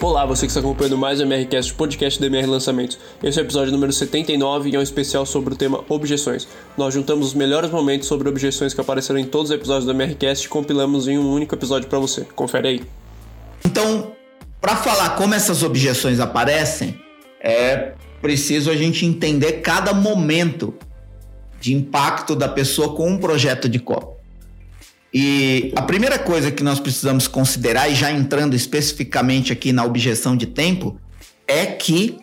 Olá, você que está acompanhando mais o MRCast, podcast do MR Lançamentos. Esse é o episódio número 79 e é um especial sobre o tema objeções. Nós juntamos os melhores momentos sobre objeções que apareceram em todos os episódios do MRCast e compilamos em um único episódio para você. Confere aí. Então, para falar como essas objeções aparecem, é preciso a gente entender cada momento de impacto da pessoa com um projeto de copo. E a primeira coisa que nós precisamos considerar, e já entrando especificamente aqui na objeção de tempo, é que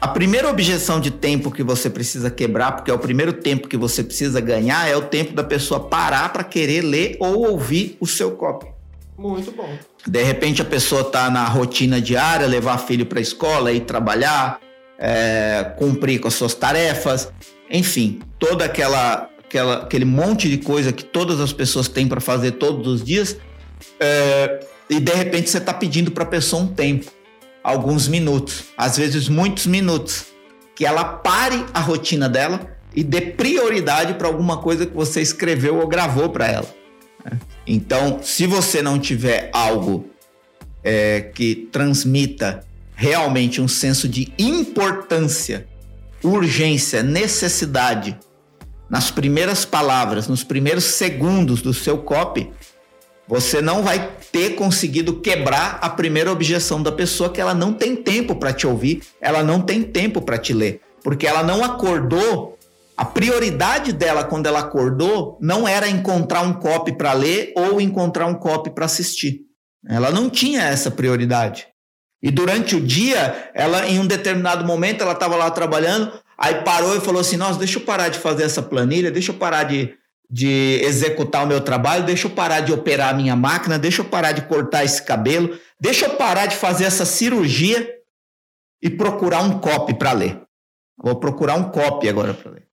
a primeira objeção de tempo que você precisa quebrar, porque é o primeiro tempo que você precisa ganhar, é o tempo da pessoa parar para querer ler ou ouvir o seu copy. Muito bom. De repente a pessoa está na rotina diária, levar filho para a escola, ir trabalhar, é, cumprir com as suas tarefas, enfim, toda aquela aquela, aquele monte de coisa que todas as pessoas têm para fazer todos os dias, é, e de repente você está pedindo para a pessoa um tempo, alguns minutos, às vezes muitos minutos, que ela pare a rotina dela e dê prioridade para alguma coisa que você escreveu ou gravou para ela. Né? Então, se você não tiver algo é, que transmita realmente um senso de importância, urgência, necessidade nas primeiras palavras, nos primeiros segundos do seu copy, você não vai ter conseguido quebrar a primeira objeção da pessoa que ela não tem tempo para te ouvir, ela não tem tempo para te ler, porque ela não acordou. A prioridade dela quando ela acordou não era encontrar um copy para ler ou encontrar um copy para assistir. Ela não tinha essa prioridade. E durante o dia, ela em um determinado momento ela estava lá trabalhando, Aí parou e falou assim: Nossa, deixa eu parar de fazer essa planilha, deixa eu parar de, de executar o meu trabalho, deixa eu parar de operar a minha máquina, deixa eu parar de cortar esse cabelo, deixa eu parar de fazer essa cirurgia e procurar um copy para ler. Vou procurar um copy agora para ler.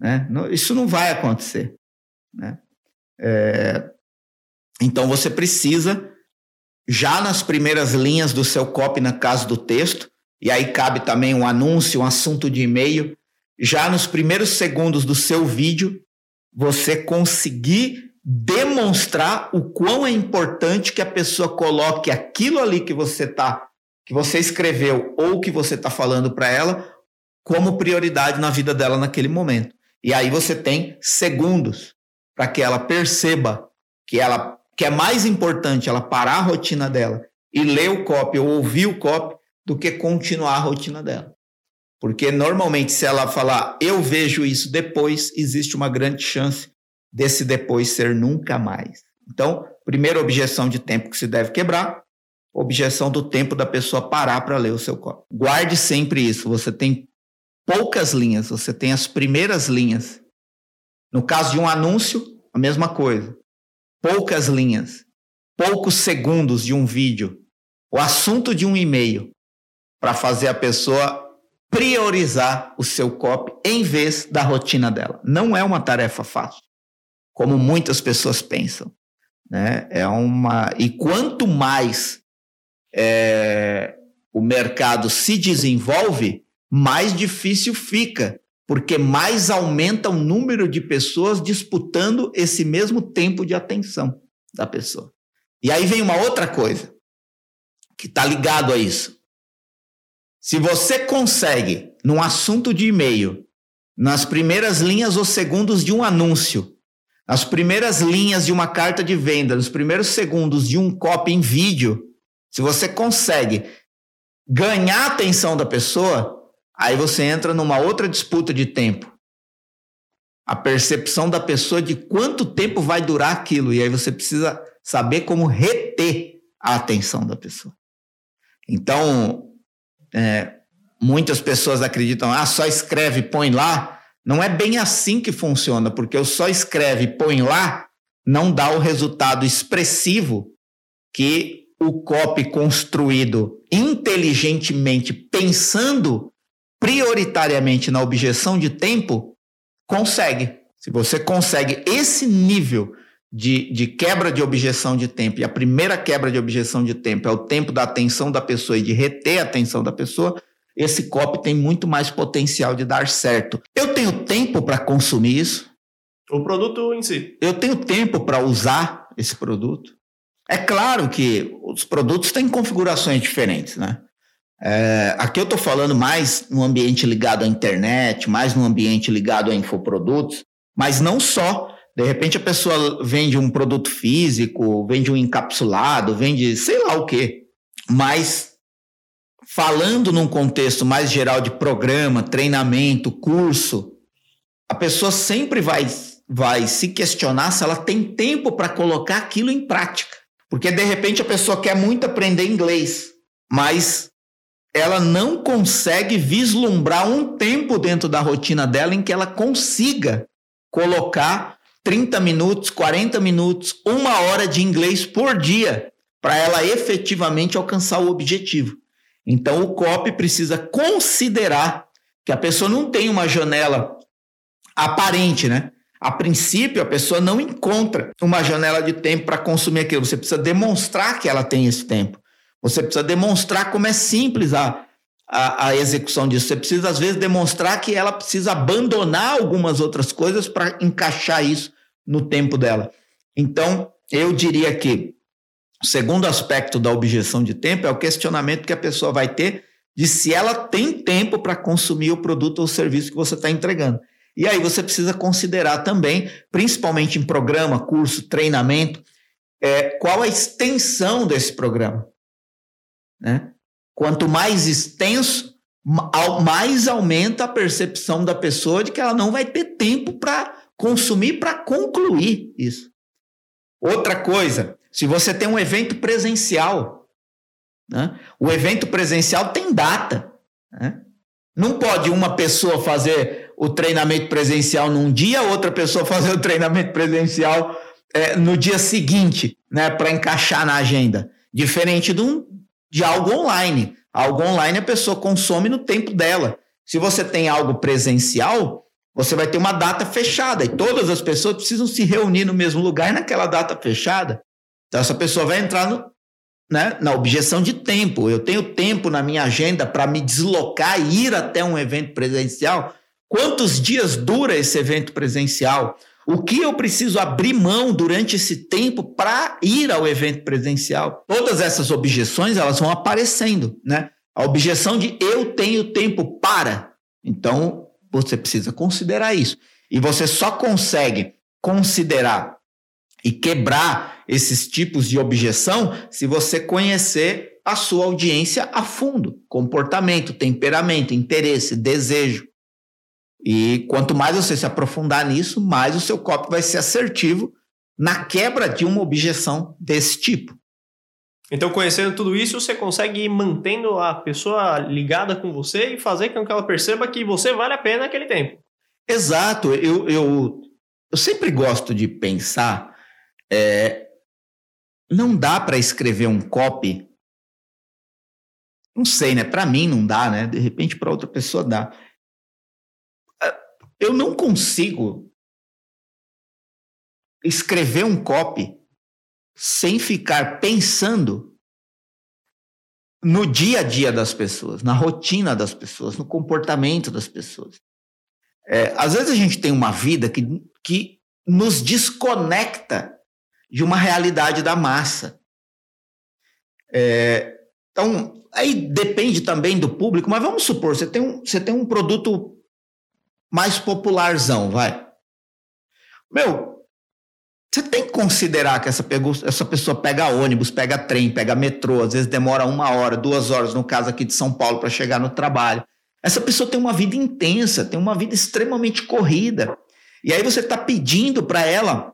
Né? Isso não vai acontecer. Né? É... Então você precisa, já nas primeiras linhas do seu copy, na casa do texto, e aí cabe também um anúncio, um assunto de e-mail. Já nos primeiros segundos do seu vídeo, você conseguir demonstrar o quão é importante que a pessoa coloque aquilo ali que você tá, que você escreveu ou que você está falando para ela como prioridade na vida dela naquele momento. E aí você tem segundos para que ela perceba que ela que é mais importante ela parar a rotina dela e ler o copy ou ouvir o copy do que continuar a rotina dela. Porque normalmente, se ela falar eu vejo isso depois, existe uma grande chance desse depois ser nunca mais. Então, primeira objeção de tempo que se deve quebrar, objeção do tempo da pessoa parar para ler o seu código. Guarde sempre isso. Você tem poucas linhas, você tem as primeiras linhas. No caso de um anúncio, a mesma coisa. Poucas linhas, poucos segundos de um vídeo, o assunto de um e-mail para fazer a pessoa priorizar o seu copy em vez da rotina dela. Não é uma tarefa fácil, como muitas pessoas pensam. Né? É uma e quanto mais é, o mercado se desenvolve, mais difícil fica, porque mais aumenta o número de pessoas disputando esse mesmo tempo de atenção da pessoa. E aí vem uma outra coisa que está ligado a isso. Se você consegue, num assunto de e-mail, nas primeiras linhas ou segundos de um anúncio, nas primeiras linhas de uma carta de venda, nos primeiros segundos de um copy em vídeo, se você consegue ganhar a atenção da pessoa, aí você entra numa outra disputa de tempo. A percepção da pessoa de quanto tempo vai durar aquilo. E aí você precisa saber como reter a atenção da pessoa. Então, é, muitas pessoas acreditam, ah, só escreve, põe lá. Não é bem assim que funciona, porque o só escreve, põe lá, não dá o resultado expressivo que o copy construído inteligentemente, pensando prioritariamente na objeção de tempo, consegue. Se você consegue esse nível de, de quebra de objeção de tempo, e a primeira quebra de objeção de tempo é o tempo da atenção da pessoa e de reter a atenção da pessoa, esse copy tem muito mais potencial de dar certo. Eu tenho tempo para consumir isso? O produto em si. Eu tenho tempo para usar esse produto? É claro que os produtos têm configurações diferentes, né? É, aqui eu estou falando mais no ambiente ligado à internet, mais no ambiente ligado a infoprodutos, mas não só. De repente a pessoa vende um produto físico, vende um encapsulado, vende sei lá o quê. Mas falando num contexto mais geral de programa, treinamento, curso, a pessoa sempre vai, vai se questionar se ela tem tempo para colocar aquilo em prática. Porque de repente a pessoa quer muito aprender inglês, mas ela não consegue vislumbrar um tempo dentro da rotina dela em que ela consiga colocar 30 minutos, 40 minutos, uma hora de inglês por dia para ela efetivamente alcançar o objetivo. Então o COP precisa considerar que a pessoa não tem uma janela aparente, né? A princípio, a pessoa não encontra uma janela de tempo para consumir aquilo. Você precisa demonstrar que ela tem esse tempo. Você precisa demonstrar como é simples a, a, a execução disso. Você precisa, às vezes, demonstrar que ela precisa abandonar algumas outras coisas para encaixar isso no tempo dela. Então, eu diria que o segundo aspecto da objeção de tempo é o questionamento que a pessoa vai ter de se ela tem tempo para consumir o produto ou serviço que você está entregando. E aí você precisa considerar também, principalmente em programa, curso, treinamento, é, qual a extensão desse programa. Né? Quanto mais extenso, mais aumenta a percepção da pessoa de que ela não vai ter tempo para consumir, para concluir isso. Outra coisa, se você tem um evento presencial, né? o evento presencial tem data. Né? Não pode uma pessoa fazer o treinamento presencial num dia, outra pessoa fazer o treinamento presencial é, no dia seguinte, né, para encaixar na agenda. Diferente de um, de algo online. Algo online a pessoa consome no tempo dela. Se você tem algo presencial, você vai ter uma data fechada e todas as pessoas precisam se reunir no mesmo lugar naquela data fechada. Então essa pessoa vai entrar no, né, na objeção de tempo. Eu tenho tempo na minha agenda para me deslocar e ir até um evento presencial. Quantos dias dura esse evento presencial? O que eu preciso abrir mão durante esse tempo para ir ao evento presencial? Todas essas objeções elas vão aparecendo, né? A objeção de eu tenho tempo para. Então, você precisa considerar isso. E você só consegue considerar e quebrar esses tipos de objeção se você conhecer a sua audiência a fundo, comportamento, temperamento, interesse, desejo. E quanto mais você se aprofundar nisso, mais o seu copy vai ser assertivo na quebra de uma objeção desse tipo. Então, conhecendo tudo isso, você consegue ir mantendo a pessoa ligada com você e fazer com que ela perceba que você vale a pena aquele tempo. Exato. Eu, eu, eu sempre gosto de pensar. É, não dá para escrever um copy. Não sei, né? Para mim não dá, né? De repente para outra pessoa dá eu não consigo escrever um copy sem ficar pensando no dia a dia das pessoas, na rotina das pessoas, no comportamento das pessoas. É, às vezes a gente tem uma vida que, que nos desconecta de uma realidade da massa. É, então, aí depende também do público, mas vamos supor, você tem um, você tem um produto mais popularzão, vai. Meu, você tem que considerar que essa, essa pessoa pega ônibus, pega trem, pega metrô, às vezes demora uma hora, duas horas, no caso aqui de São Paulo, para chegar no trabalho. Essa pessoa tem uma vida intensa, tem uma vida extremamente corrida. E aí você está pedindo para ela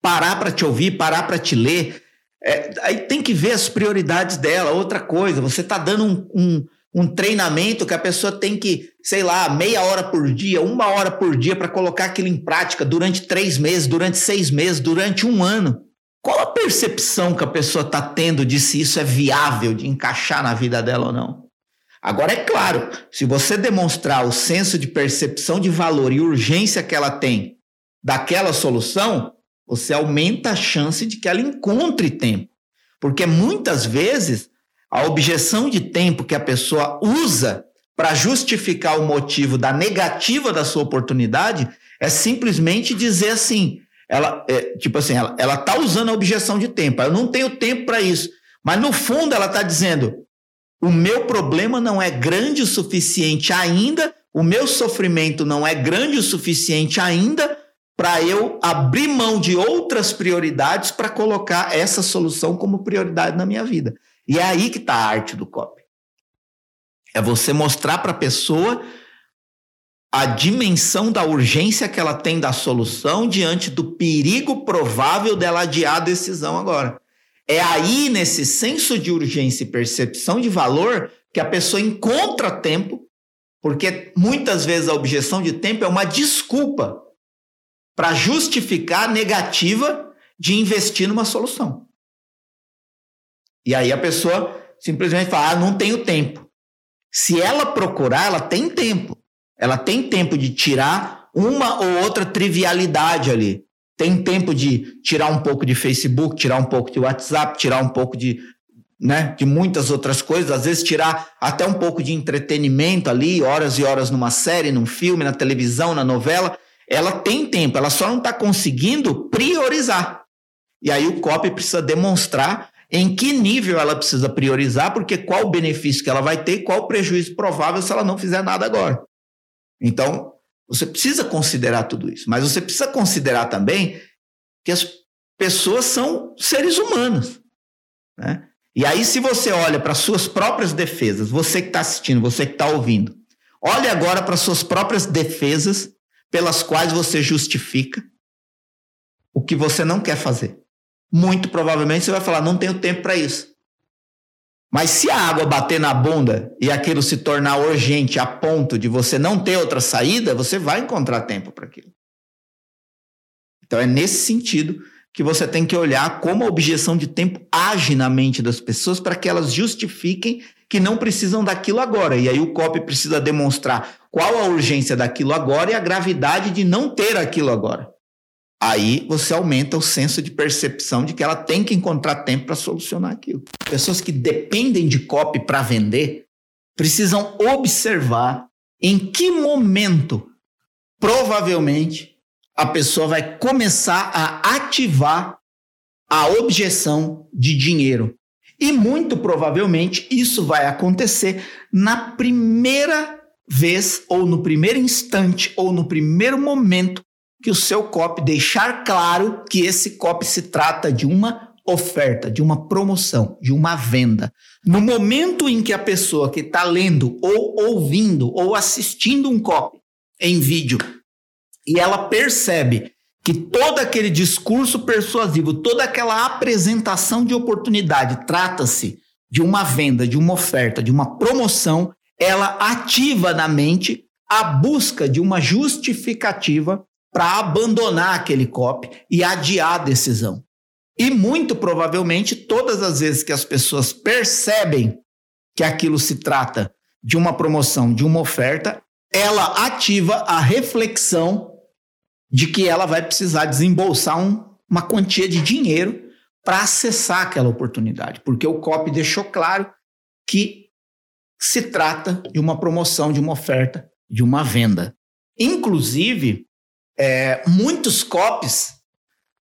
parar para te ouvir, parar para te ler. É, aí tem que ver as prioridades dela. Outra coisa, você está dando um, um, um treinamento que a pessoa tem que, sei lá, meia hora por dia, uma hora por dia para colocar aquilo em prática durante três meses, durante seis meses, durante um ano. Qual a percepção que a pessoa está tendo de se isso é viável de encaixar na vida dela ou não? Agora, é claro, se você demonstrar o senso de percepção de valor e urgência que ela tem daquela solução, você aumenta a chance de que ela encontre tempo. Porque muitas vezes a objeção de tempo que a pessoa usa para justificar o motivo da negativa da sua oportunidade é simplesmente dizer assim: ela, é, tipo assim, ela, ela tá usando a objeção de tempo. Eu não tenho tempo para isso. Mas no fundo ela está dizendo: o meu problema não é grande o suficiente ainda, o meu sofrimento não é grande o suficiente ainda para eu abrir mão de outras prioridades para colocar essa solução como prioridade na minha vida. E é aí que está a arte do copy. É você mostrar para a pessoa a dimensão da urgência que ela tem da solução diante do perigo provável dela adiar a decisão agora. É aí, nesse senso de urgência e percepção de valor, que a pessoa encontra tempo, porque muitas vezes a objeção de tempo é uma desculpa para justificar a negativa de investir numa solução. E aí a pessoa simplesmente fala: ah, não tenho tempo. Se ela procurar, ela tem tempo. Ela tem tempo de tirar uma ou outra trivialidade ali. Tem tempo de tirar um pouco de Facebook, tirar um pouco de WhatsApp, tirar um pouco de, né, de muitas outras coisas, às vezes tirar até um pouco de entretenimento ali, horas e horas numa série, num filme, na televisão, na novela. Ela tem tempo, ela só não está conseguindo priorizar. E aí o COP precisa demonstrar em que nível ela precisa priorizar, porque qual o benefício que ela vai ter, qual o prejuízo provável se ela não fizer nada agora. Então, você precisa considerar tudo isso, mas você precisa considerar também que as pessoas são seres humanos. Né? E aí, se você olha para suas próprias defesas, você que está assistindo, você que está ouvindo, olhe agora para suas próprias defesas pelas quais você justifica o que você não quer fazer. Muito provavelmente você vai falar: não tenho tempo para isso. Mas se a água bater na bunda e aquilo se tornar urgente a ponto de você não ter outra saída, você vai encontrar tempo para aquilo. Então é nesse sentido que você tem que olhar como a objeção de tempo age na mente das pessoas para que elas justifiquem que não precisam daquilo agora. E aí o COP precisa demonstrar qual a urgência daquilo agora e a gravidade de não ter aquilo agora aí você aumenta o senso de percepção de que ela tem que encontrar tempo para solucionar aquilo. Pessoas que dependem de copy para vender precisam observar em que momento provavelmente a pessoa vai começar a ativar a objeção de dinheiro. E muito provavelmente isso vai acontecer na primeira vez, ou no primeiro instante, ou no primeiro momento que o seu copy deixar claro que esse copy se trata de uma oferta, de uma promoção, de uma venda. No momento em que a pessoa que está lendo ou ouvindo ou assistindo um copy em vídeo e ela percebe que todo aquele discurso persuasivo, toda aquela apresentação de oportunidade trata-se de uma venda, de uma oferta, de uma promoção, ela ativa na mente a busca de uma justificativa para abandonar aquele COP e adiar a decisão. E muito provavelmente, todas as vezes que as pessoas percebem que aquilo se trata de uma promoção, de uma oferta, ela ativa a reflexão de que ela vai precisar desembolsar um, uma quantia de dinheiro para acessar aquela oportunidade, porque o COP deixou claro que se trata de uma promoção, de uma oferta, de uma venda. Inclusive, é, muitos copies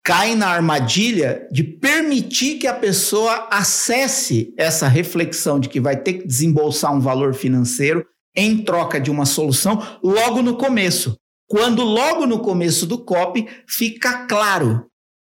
caem na armadilha de permitir que a pessoa acesse essa reflexão de que vai ter que desembolsar um valor financeiro em troca de uma solução logo no começo. Quando logo no começo do copy fica claro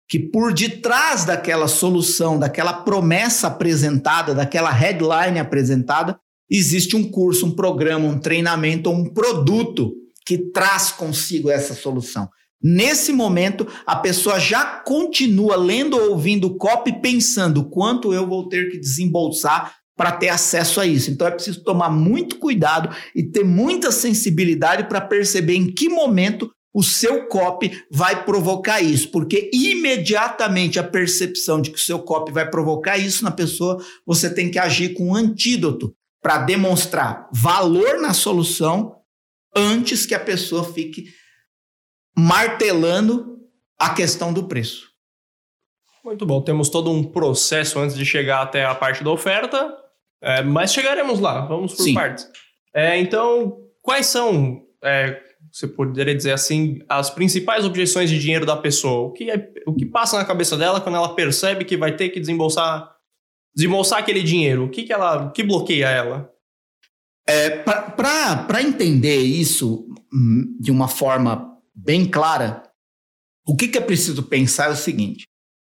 que por detrás daquela solução, daquela promessa apresentada, daquela headline apresentada, existe um curso, um programa, um treinamento ou um produto que traz consigo essa solução. Nesse momento, a pessoa já continua lendo ou ouvindo o copy pensando quanto eu vou ter que desembolsar para ter acesso a isso. Então é preciso tomar muito cuidado e ter muita sensibilidade para perceber em que momento o seu copy vai provocar isso, porque imediatamente a percepção de que o seu copy vai provocar isso na pessoa, você tem que agir com um antídoto para demonstrar valor na solução antes que a pessoa fique martelando a questão do preço. Muito bom, temos todo um processo antes de chegar até a parte da oferta, é, mas chegaremos lá, vamos por Sim. partes. É, então, quais são, é, você poderia dizer assim, as principais objeções de dinheiro da pessoa? O que, é, o que passa na cabeça dela quando ela percebe que vai ter que desembolsar, desembolsar aquele dinheiro? O que, que, ela, o que bloqueia ela? É, Para entender isso hum, de uma forma bem clara, o que, que é preciso pensar é o seguinte: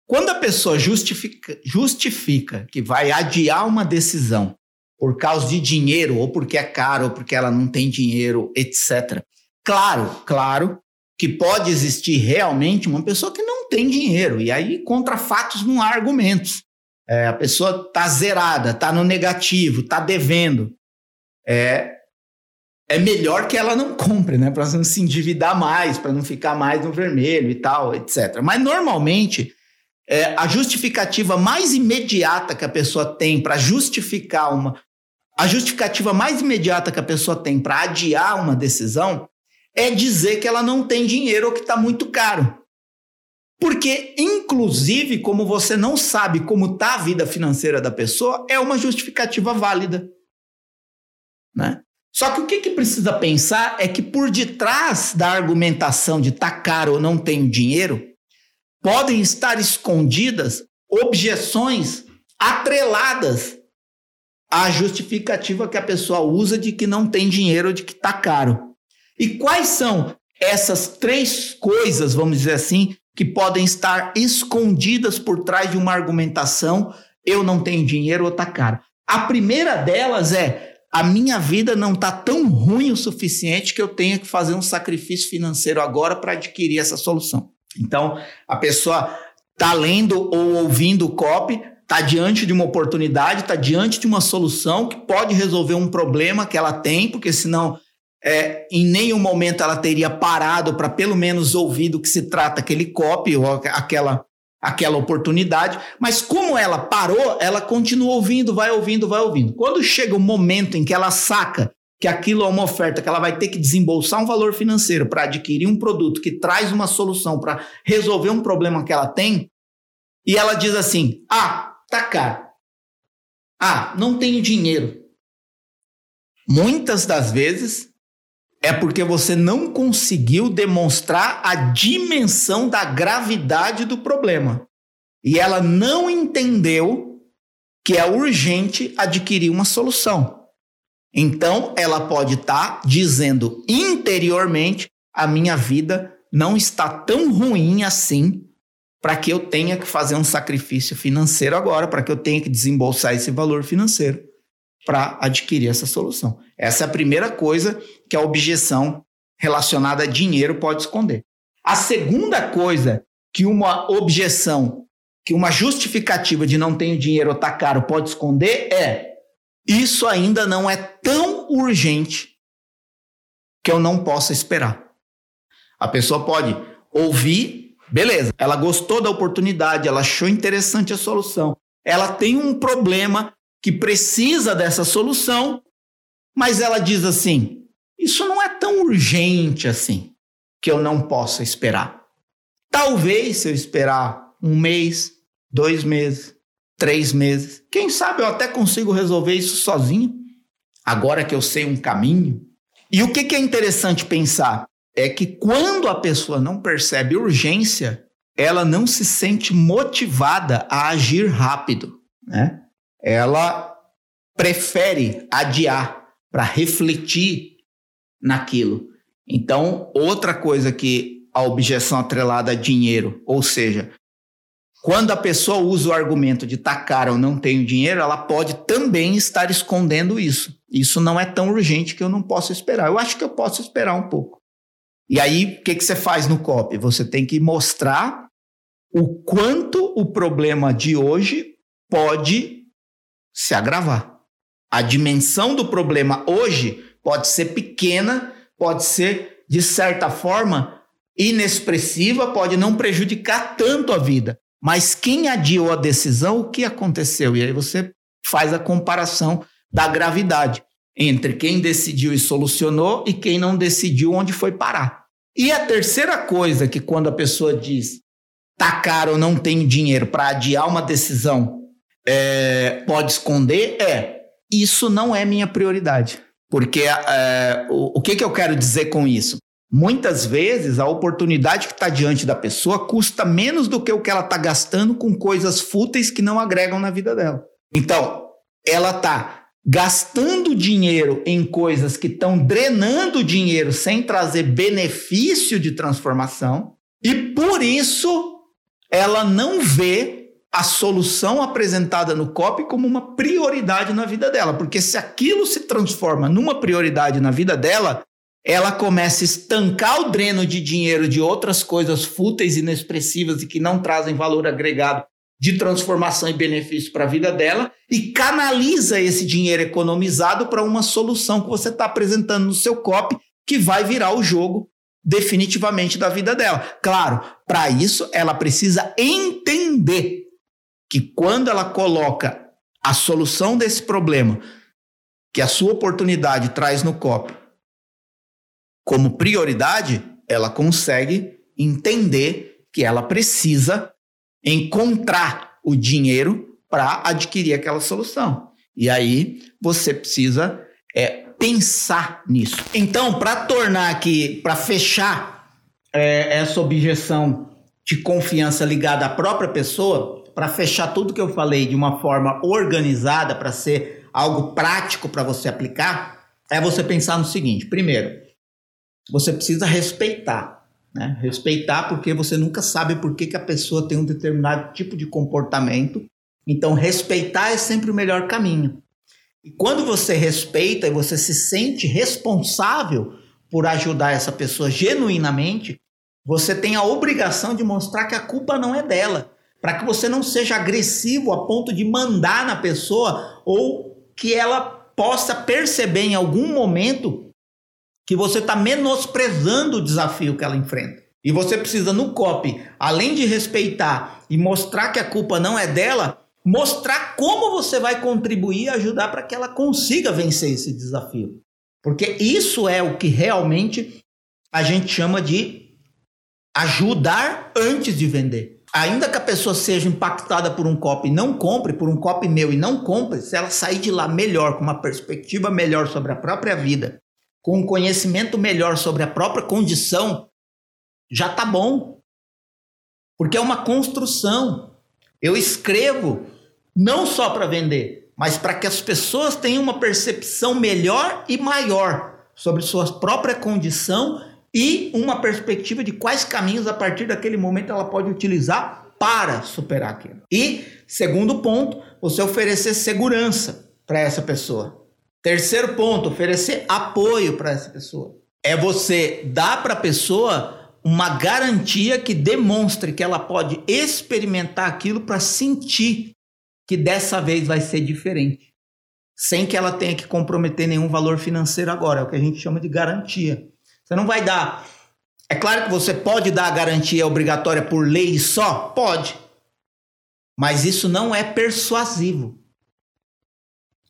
quando a pessoa justifica, justifica que vai adiar uma decisão por causa de dinheiro, ou porque é caro, ou porque ela não tem dinheiro, etc. Claro, claro que pode existir realmente uma pessoa que não tem dinheiro, e aí contra fatos não há argumentos. É, a pessoa está zerada, está no negativo, está devendo. É, é melhor que ela não compre, né? Para não se endividar mais, para não ficar mais no vermelho e tal, etc. Mas normalmente é, a justificativa mais imediata que a pessoa tem para justificar uma. A justificativa mais imediata que a pessoa tem para adiar uma decisão é dizer que ela não tem dinheiro ou que está muito caro. Porque, inclusive, como você não sabe como está a vida financeira da pessoa, é uma justificativa válida. Né? Só que o que, que precisa pensar é que por detrás da argumentação de tá caro ou não tenho dinheiro, podem estar escondidas objeções atreladas à justificativa que a pessoa usa de que não tem dinheiro ou de que está caro. E quais são essas três coisas, vamos dizer assim, que podem estar escondidas por trás de uma argumentação eu não tenho dinheiro ou está caro? A primeira delas é a minha vida não está tão ruim o suficiente que eu tenha que fazer um sacrifício financeiro agora para adquirir essa solução. Então, a pessoa está lendo ou ouvindo o copy, está diante de uma oportunidade, está diante de uma solução que pode resolver um problema que ela tem, porque senão é, em nenhum momento ela teria parado para pelo menos ouvir do que se trata aquele copy ou aquela, aquela oportunidade. Mas como ela parou, ela continua ouvindo, vai ouvindo, vai ouvindo. Quando chega o momento em que ela saca que aquilo é uma oferta que ela vai ter que desembolsar um valor financeiro para adquirir um produto que traz uma solução para resolver um problema que ela tem, e ela diz assim: "Ah, tá caro. Ah, não tenho dinheiro". Muitas das vezes é porque você não conseguiu demonstrar a dimensão da gravidade do problema. E ela não entendeu que é urgente adquirir uma solução. Então, ela pode estar tá dizendo interiormente: a minha vida não está tão ruim assim para que eu tenha que fazer um sacrifício financeiro agora, para que eu tenha que desembolsar esse valor financeiro para adquirir essa solução. Essa é a primeira coisa que a objeção relacionada a dinheiro pode esconder. A segunda coisa que uma objeção, que uma justificativa de não tenho dinheiro ou tá caro pode esconder é isso ainda não é tão urgente que eu não possa esperar. A pessoa pode ouvir, beleza, ela gostou da oportunidade, ela achou interessante a solução, ela tem um problema que precisa dessa solução, mas ela diz assim: isso não é tão urgente assim que eu não possa esperar. Talvez se eu esperar um mês, dois meses, três meses. Quem sabe eu até consigo resolver isso sozinho, agora que eu sei um caminho. E o que, que é interessante pensar é que quando a pessoa não percebe urgência, ela não se sente motivada a agir rápido, né? Ela prefere adiar para refletir naquilo. Então, outra coisa que a objeção atrelada a dinheiro, ou seja, quando a pessoa usa o argumento de tá caro ou não tenho dinheiro, ela pode também estar escondendo isso. Isso não é tão urgente que eu não posso esperar. Eu acho que eu posso esperar um pouco. E aí, o que, que você faz no COP? Você tem que mostrar o quanto o problema de hoje pode se agravar. A dimensão do problema hoje pode ser pequena, pode ser, de certa forma, inexpressiva, pode não prejudicar tanto a vida. Mas quem adiou a decisão, o que aconteceu? E aí você faz a comparação da gravidade entre quem decidiu e solucionou e quem não decidiu onde foi parar. E a terceira coisa que quando a pessoa diz tá caro não tenho dinheiro para adiar uma decisão é, pode esconder é isso não é minha prioridade. Porque é, o, o que, que eu quero dizer com isso? Muitas vezes a oportunidade que está diante da pessoa custa menos do que o que ela está gastando com coisas fúteis que não agregam na vida dela. Então, ela está gastando dinheiro em coisas que estão drenando dinheiro sem trazer benefício de transformação, e por isso ela não vê a solução apresentada no COP como uma prioridade na vida dela, porque se aquilo se transforma numa prioridade na vida dela, ela começa a estancar o dreno de dinheiro de outras coisas fúteis, inexpressivas e que não trazem valor agregado de transformação e benefício para a vida dela e canaliza esse dinheiro economizado para uma solução que você está apresentando no seu COP que vai virar o jogo definitivamente da vida dela. Claro, para isso ela precisa entender que quando ela coloca a solução desse problema que a sua oportunidade traz no COP como prioridade, ela consegue entender que ela precisa encontrar o dinheiro para adquirir aquela solução. E aí você precisa é, pensar nisso. Então, para tornar aqui, para fechar é, essa objeção de confiança ligada à própria pessoa, para fechar tudo que eu falei de uma forma organizada, para ser algo prático para você aplicar, é você pensar no seguinte: primeiro, você precisa respeitar. Né? Respeitar porque você nunca sabe por que, que a pessoa tem um determinado tipo de comportamento. Então, respeitar é sempre o melhor caminho. E quando você respeita e você se sente responsável por ajudar essa pessoa genuinamente, você tem a obrigação de mostrar que a culpa não é dela, para que você não seja agressivo a ponto de mandar na pessoa ou que ela possa perceber em algum momento que você está menosprezando o desafio que ela enfrenta. E você precisa, no COP, além de respeitar e mostrar que a culpa não é dela, mostrar como você vai contribuir e ajudar para que ela consiga vencer esse desafio. Porque isso é o que realmente a gente chama de ajudar antes de vender. Ainda que a pessoa seja impactada por um COP e não compre, por um COP meu e não compre, se ela sair de lá melhor, com uma perspectiva melhor sobre a própria vida com um conhecimento melhor sobre a própria condição, já tá bom. Porque é uma construção. Eu escrevo não só para vender, mas para que as pessoas tenham uma percepção melhor e maior sobre sua própria condição e uma perspectiva de quais caminhos a partir daquele momento ela pode utilizar para superar aquilo. E, segundo ponto, você oferecer segurança para essa pessoa. Terceiro ponto, oferecer apoio para essa pessoa. É você dar para a pessoa uma garantia que demonstre que ela pode experimentar aquilo para sentir que dessa vez vai ser diferente, sem que ela tenha que comprometer nenhum valor financeiro agora, é o que a gente chama de garantia. Você não vai dar. É claro que você pode dar a garantia obrigatória por lei só? Pode. Mas isso não é persuasivo.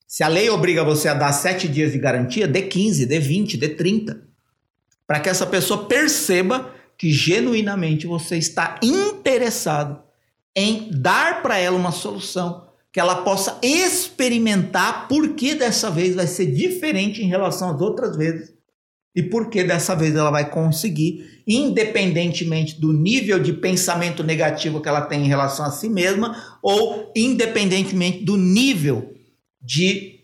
Se a lei obriga você a dar sete dias de garantia, dê 15, dê 20, dê 30. Para que essa pessoa perceba que genuinamente você está interessado em dar para ela uma solução, que ela possa experimentar por que dessa vez vai ser diferente em relação às outras vezes e por que dessa vez ela vai conseguir, independentemente do nível de pensamento negativo que ela tem em relação a si mesma ou independentemente do nível de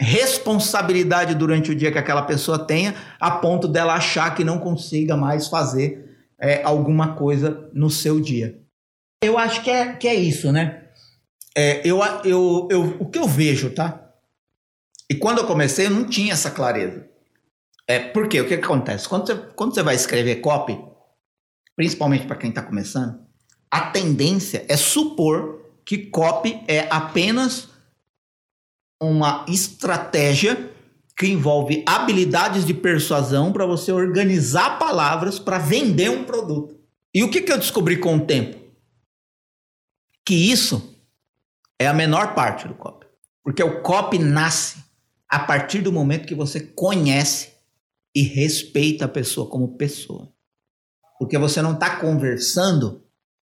responsabilidade durante o dia que aquela pessoa tenha, a ponto dela achar que não consiga mais fazer é, alguma coisa no seu dia. Eu acho que é, que é isso, né? É, eu, eu, eu, o que eu vejo, tá? E quando eu comecei, eu não tinha essa clareza. É, por quê? O que, que acontece? Quando você, quando você vai escrever copy, principalmente para quem está começando, a tendência é supor que copy é apenas uma estratégia que envolve habilidades de persuasão para você organizar palavras para vender um produto. E o que, que eu descobri com o tempo? Que isso é a menor parte do copy. Porque o copy nasce a partir do momento que você conhece e respeita a pessoa como pessoa. Porque você não está conversando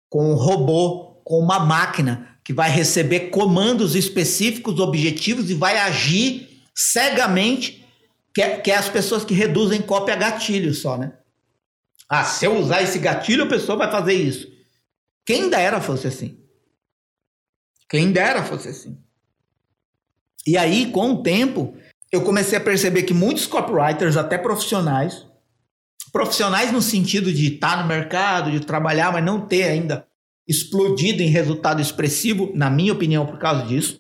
com um robô, com uma máquina que vai receber comandos específicos, objetivos e vai agir cegamente, que é, que é as pessoas que reduzem cópia a gatilho só, né? Ah, se eu usar esse gatilho, a pessoa vai fazer isso. Quem dera fosse assim. Quem dera fosse assim. E aí, com o tempo, eu comecei a perceber que muitos copywriters, até profissionais, profissionais no sentido de estar no mercado, de trabalhar, mas não ter ainda explodido em resultado expressivo, na minha opinião, por causa disso.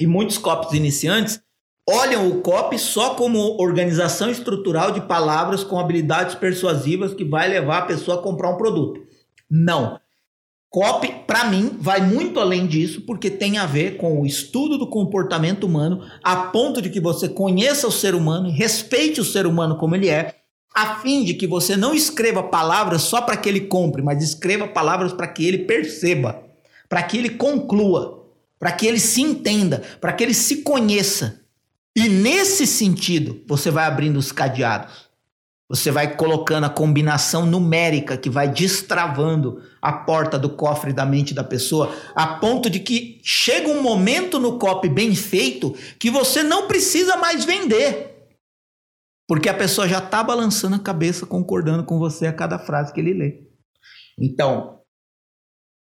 E muitos copies iniciantes olham o copy só como organização estrutural de palavras com habilidades persuasivas que vai levar a pessoa a comprar um produto. Não. Copy, para mim, vai muito além disso, porque tem a ver com o estudo do comportamento humano, a ponto de que você conheça o ser humano respeite o ser humano como ele é, a fim de que você não escreva palavras só para que ele compre, mas escreva palavras para que ele perceba, para que ele conclua, para que ele se entenda, para que ele se conheça. E nesse sentido, você vai abrindo os cadeados. Você vai colocando a combinação numérica que vai destravando a porta do cofre da mente da pessoa, a ponto de que chega um momento no copy bem feito que você não precisa mais vender. Porque a pessoa já está balançando a cabeça, concordando com você a cada frase que ele lê. Então,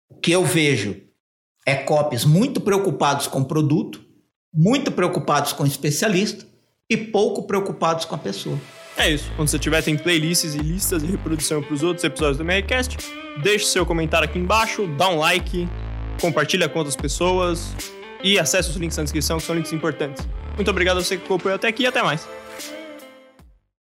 o que eu vejo é copies muito preocupados com o produto, muito preocupados com o especialista e pouco preocupados com a pessoa. É isso. Quando você tiver, tem playlists e listas de reprodução para os outros episódios do Mercast. Deixe seu comentário aqui embaixo, dá um like, compartilha com outras pessoas e acesse os links na descrição, que são links importantes. Muito obrigado a você que acompanhou até aqui e até mais.